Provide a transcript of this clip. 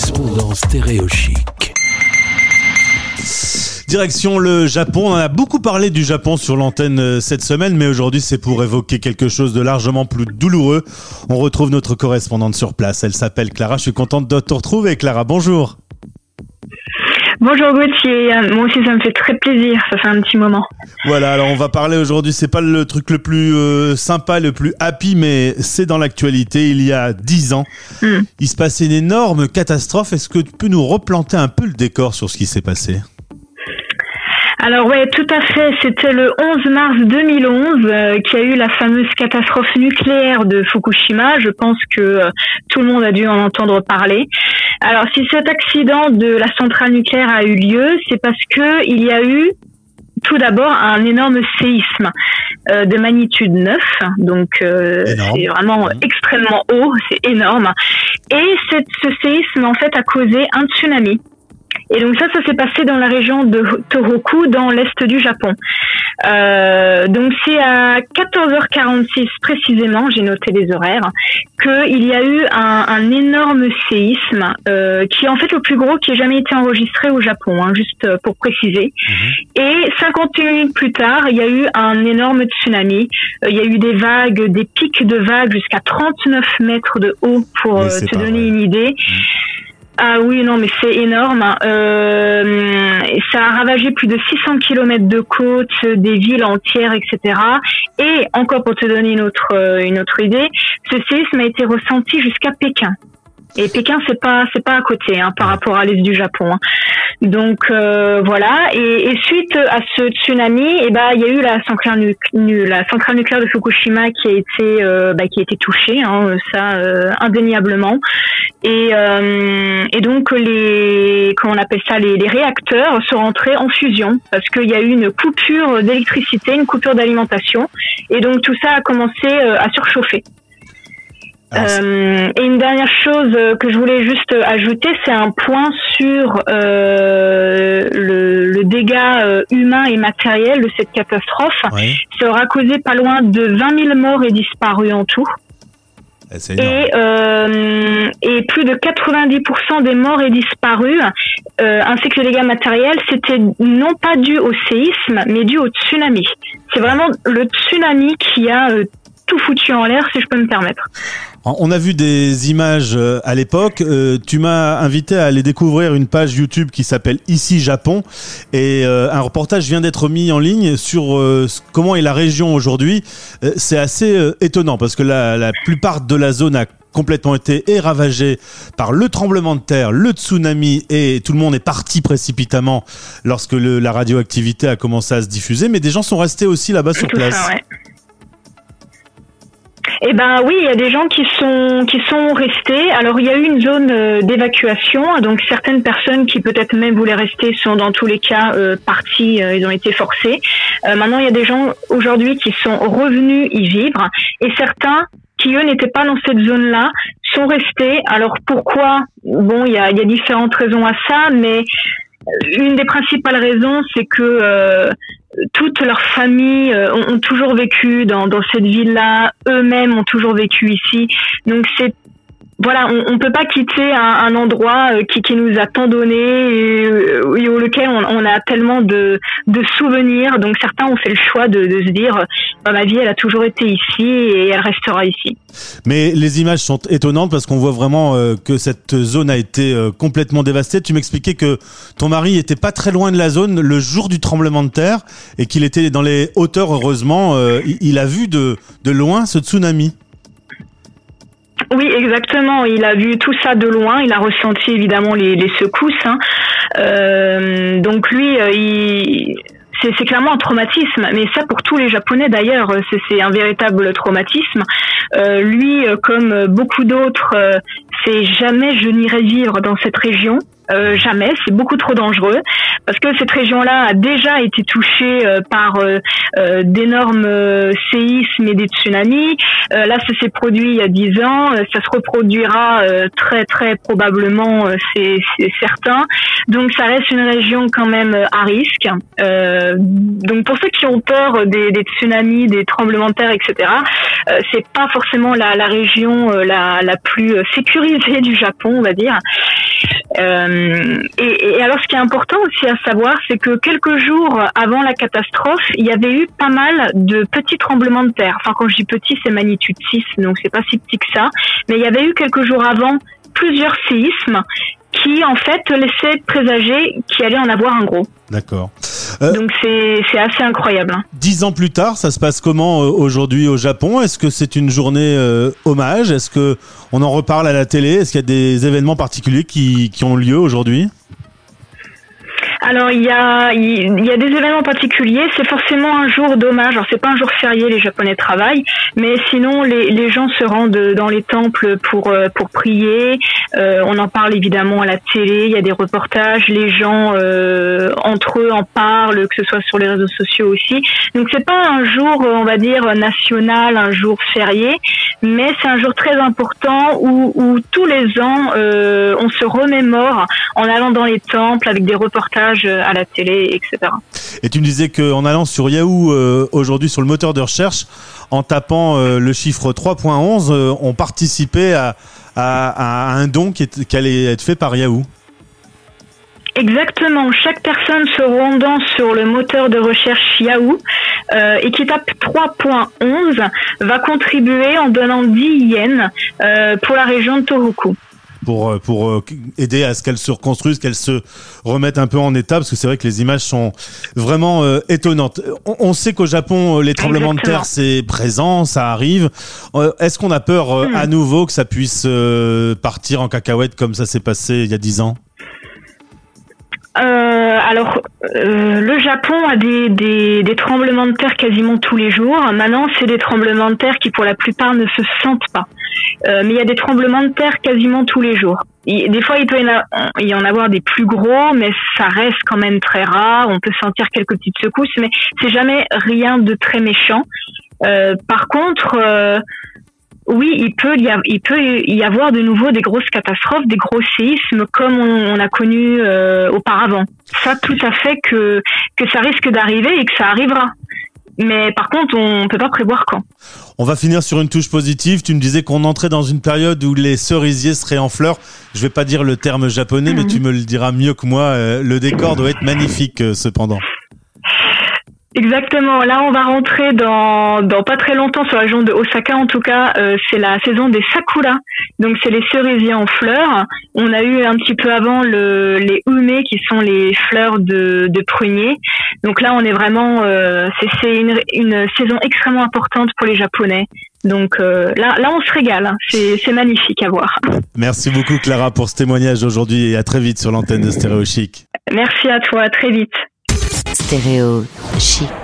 correspondant. Direction le Japon. On a beaucoup parlé du Japon sur l'antenne euh, cette semaine, mais aujourd'hui c'est pour évoquer quelque chose de largement plus douloureux. On retrouve notre correspondante sur place. Elle s'appelle Clara. Je suis contente de te retrouver, Clara. Bonjour. Bonjour Gauthier, moi aussi ça me fait très plaisir, ça fait un petit moment. Voilà, alors on va parler aujourd'hui, c'est pas le truc le plus euh, sympa, le plus happy, mais c'est dans l'actualité. Il y a dix ans, Hmm. il se passait une énorme catastrophe. Est-ce que tu peux nous replanter un peu le décor sur ce qui s'est passé? Alors ouais, tout à fait, c'était le 11 mars 2011 euh, qu'il y a eu la fameuse catastrophe nucléaire de Fukushima. Je pense que euh, tout le monde a dû en entendre parler. Alors si cet accident de la centrale nucléaire a eu lieu, c'est parce que il y a eu tout d'abord un énorme séisme euh, de magnitude 9, donc euh, c'est vraiment extrêmement haut, c'est énorme. Et cette- ce séisme en fait a causé un tsunami. Et donc ça, ça s'est passé dans la région de Tohoku, dans l'est du Japon. Euh, donc c'est à 14h46 précisément, j'ai noté les horaires, qu'il y a eu un, un énorme séisme euh, qui est en fait le plus gros qui ait jamais été enregistré au Japon, hein, juste euh, pour préciser. Et 51 minutes plus tard, il y a eu un énorme tsunami. Euh, il y a eu des vagues, des pics de vagues jusqu'à 39 mètres de haut pour euh, te donner vrai. une idée. Ah oui, non, mais c'est énorme. Euh, ça a ravagé plus de 600 kilomètres de côte, des villes entières, etc. Et encore pour te donner une autre euh, une autre idée, ce séisme a été ressenti jusqu'à Pékin. Et Pékin, c'est pas c'est pas à côté hein, par rapport à l'est du Japon. hein. Donc euh, voilà. Et, et suite à ce tsunami, eh ben il y a eu la centrale, nucléaire de Fukushima qui a été euh, bah, qui a été touchée, hein, ça euh, indéniablement. Et, euh, et donc les comment on appelle ça les, les réacteurs sont rentrés en fusion parce qu'il y a eu une coupure d'électricité, une coupure d'alimentation, et donc tout ça a commencé euh, à surchauffer. C'est- Euh, et une dernière chose euh, que je voulais juste ajouter, c'est un point sur euh, le, le dégât euh, humain et matériel de cette catastrophe. ouais, Ça aura causé pas loin de 20 000 morts et disparus en tout. eh. Et, euh, et plus de 90% des morts et disparus, euh, ainsi que les dégâts matériels, c'était non pas dû au séisme, mais dû au tsunami. C'est vraiment le tsunami qui a euh, tout foutu en l'air, si je peux me permettre. On a vu des images euh, à l'époque. Euh, tu m'as invité à aller découvrir une page YouTube qui s'appelle Ici Japon et euh, un reportage vient d'être mis en ligne sur euh, comment est la région aujourd'hui. Euh, C'est assez euh, étonnant parce que la, la plupart de la zone a complètement été et ravagée par le tremblement de terre, le tsunami et tout le monde est parti précipitamment lorsque le- la radioactivité a commencé à se diffuser. Mais des gens sont restés aussi là-bas sur place. ça, ouais. Eh ben oui, il y a des gens qui sont qui sont restés. Alors il y a eu une zone euh, d'évacuation, donc certaines personnes qui peut-être même voulaient rester sont dans tous les cas euh, parties, euh, ils ont été forcés. Euh, maintenant il y a des gens aujourd'hui qui sont revenus y vivre et certains qui eux n'étaient pas dans cette zone-là sont restés. Alors pourquoi? Bon, il y a, y a différentes raisons à ça, mais une des principales raisons, c'est que euh, toutes leurs familles euh, ont, toujours vécu dans, dans cette ville-là, eux-mêmes ont toujours vécu ici. Donc c'est voilà, on, on peut pas quitter un, endroit euh, qui, nous a tant donné et, euh, et auquel on, a tellement de, souvenirs. Donc certains ont fait le choix de, se dire, bah, ma vie, elle a toujours été ici et elle restera ici. Mais les images sont étonnantes parce qu'on voit vraiment euh, que cette zone a été complètement dévastée. Tu m'expliquais que ton mari était pas très loin de la zone le jour du tremblement de terre et qu'il était dans les hauteurs. Heureusement, il- a vu de loin ce tsunami. Oui, exactement. Il a vu tout ça de loin. Il a ressenti évidemment les, secousses. hein. Euh, donc lui, euh, il c'est clairement un traumatisme, mais ça pour tous les Japonais d'ailleurs, c'est c'est un véritable traumatisme. Euh, lui, euh, comme beaucoup d'autres, euh, c'est jamais je n'irai vivre dans cette région. Euh, jamais, c'est beaucoup trop dangereux parce que cette région-là a déjà été touchée euh, par euh, euh, d'énormes euh, séismes et des tsunamis. Là, ça s'est produit il y a dix ans, ça se reproduira très très probablement, c'est certain. Donc ça reste une région quand même à risque. Donc pour ceux qui ont peur des, des tsunamis, des tremblements de terre, etc., c'est pas forcément la, la région la, la plus sécurisée du Japon, on va dire. Euh, et, et, alors, ce qui est important aussi à savoir, c'est que quelques jours avant la catastrophe, il y avait eu pas mal de petits tremblements de terre. Enfin, quand je dis petit, c'est magnitude 6, donc c'est pas si petit que ça. Mais il y avait eu quelques jours avant plusieurs séismes qui en fait laissaient présager qu'il allait en avoir un gros. D'accord. Euh, Donc c'est assez incroyable. Hein. Dix ans plus tard, ça se passe comment euh, aujourd'hui au Japon? Est-ce que c'est une journée euh, hommage? Est-ce que on en reparle à la télé? Est-ce qu'il y a des événements particuliers qui, qui ont lieu aujourd'hui? Alors il y a il y a des événements particuliers. C'est forcément un jour d'hommage. Alors c'est pas un jour férié, les Japonais travaillent, mais sinon les, les gens se rendent dans les temples pour euh, pour prier. Euh, on en parle évidemment à la télé. Il y a des reportages. Les gens euh, entre eux en parlent, que ce soit sur les réseaux sociaux aussi. Donc c'est pas un jour, on va dire national, un jour férié, mais c'est un jour très important où, où tous les ans on se remémore en allant dans les temples avec des reportages euh, à la télé, etc. Et tu me disais qu'en allant sur Yahoo euh, aujourd'hui sur le moteur de recherche, en tapant euh, le chiffre 3.11, on participait à, un don qui, qui allait être fait par Yahoo. Exactement. Chaque personne se rendant sur le moteur de recherche Yahoo et qui tape 3.11 va contribuer en donnant 10 yens pour la région de Tohoku pour, euh, pour euh, aider à ce qu'elle se reconstruise, qu'elle se remette un peu en état, parce que c'est vrai que les images sont vraiment euh, étonnantes. On, sait qu'au Japon, les tremblements de terre, c'est présent, ça arrive. Est-ce qu'on a peur hmm. à nouveau que ça puisse partir en cacahuète comme ça s'est passé il y a dix ans? Euh, alors, euh, le Japon a des, des, des, tremblements de terre quasiment tous les jours. Maintenant, c'est des tremblements de terre qui, pour la plupart, ne se sentent pas. Euh, mais il y a des tremblements de terre quasiment tous les jours. des fois, il peut y en avoir des plus gros, mais ça reste quand même très rare. On peut sentir quelques petites secousses, mais c'est jamais rien de très méchant. Euh, par contre, euh, oui, il peut, y avoir, il peut y avoir de nouveau des grosses catastrophes, des gros séismes comme on, a connu euh, auparavant. Ça, tout à fait que, que ça risque d'arriver et que ça arrivera. Mais par contre, on ne peut pas prévoir quand. On va finir sur une touche positive. Tu me disais qu'on entrait dans une période où les cerisiers seraient en fleurs. Je vais pas dire le terme japonais, mais mhm. tu me le diras mieux que moi. Euh, le décor doit être magnifique, euh, cependant. Exactement. Là, on va rentrer dans, dans pas très longtemps sur la région de Osaka. En tout cas, euh, c'est la saison des sakura. Donc, c'est les cerisiers en fleurs. On a eu un petit peu avant le, les ume, qui sont les fleurs de, de prunier. Donc là, on est vraiment. Euh, c'est une, une saison extrêmement importante pour les Japonais. Donc euh, là, là, on se régale. C'est magnifique à voir. Merci beaucoup, Clara, pour ce témoignage aujourd'hui et à très vite sur l'antenne de Stéréo Chic. Merci à toi. À très vite. Stéréo chic.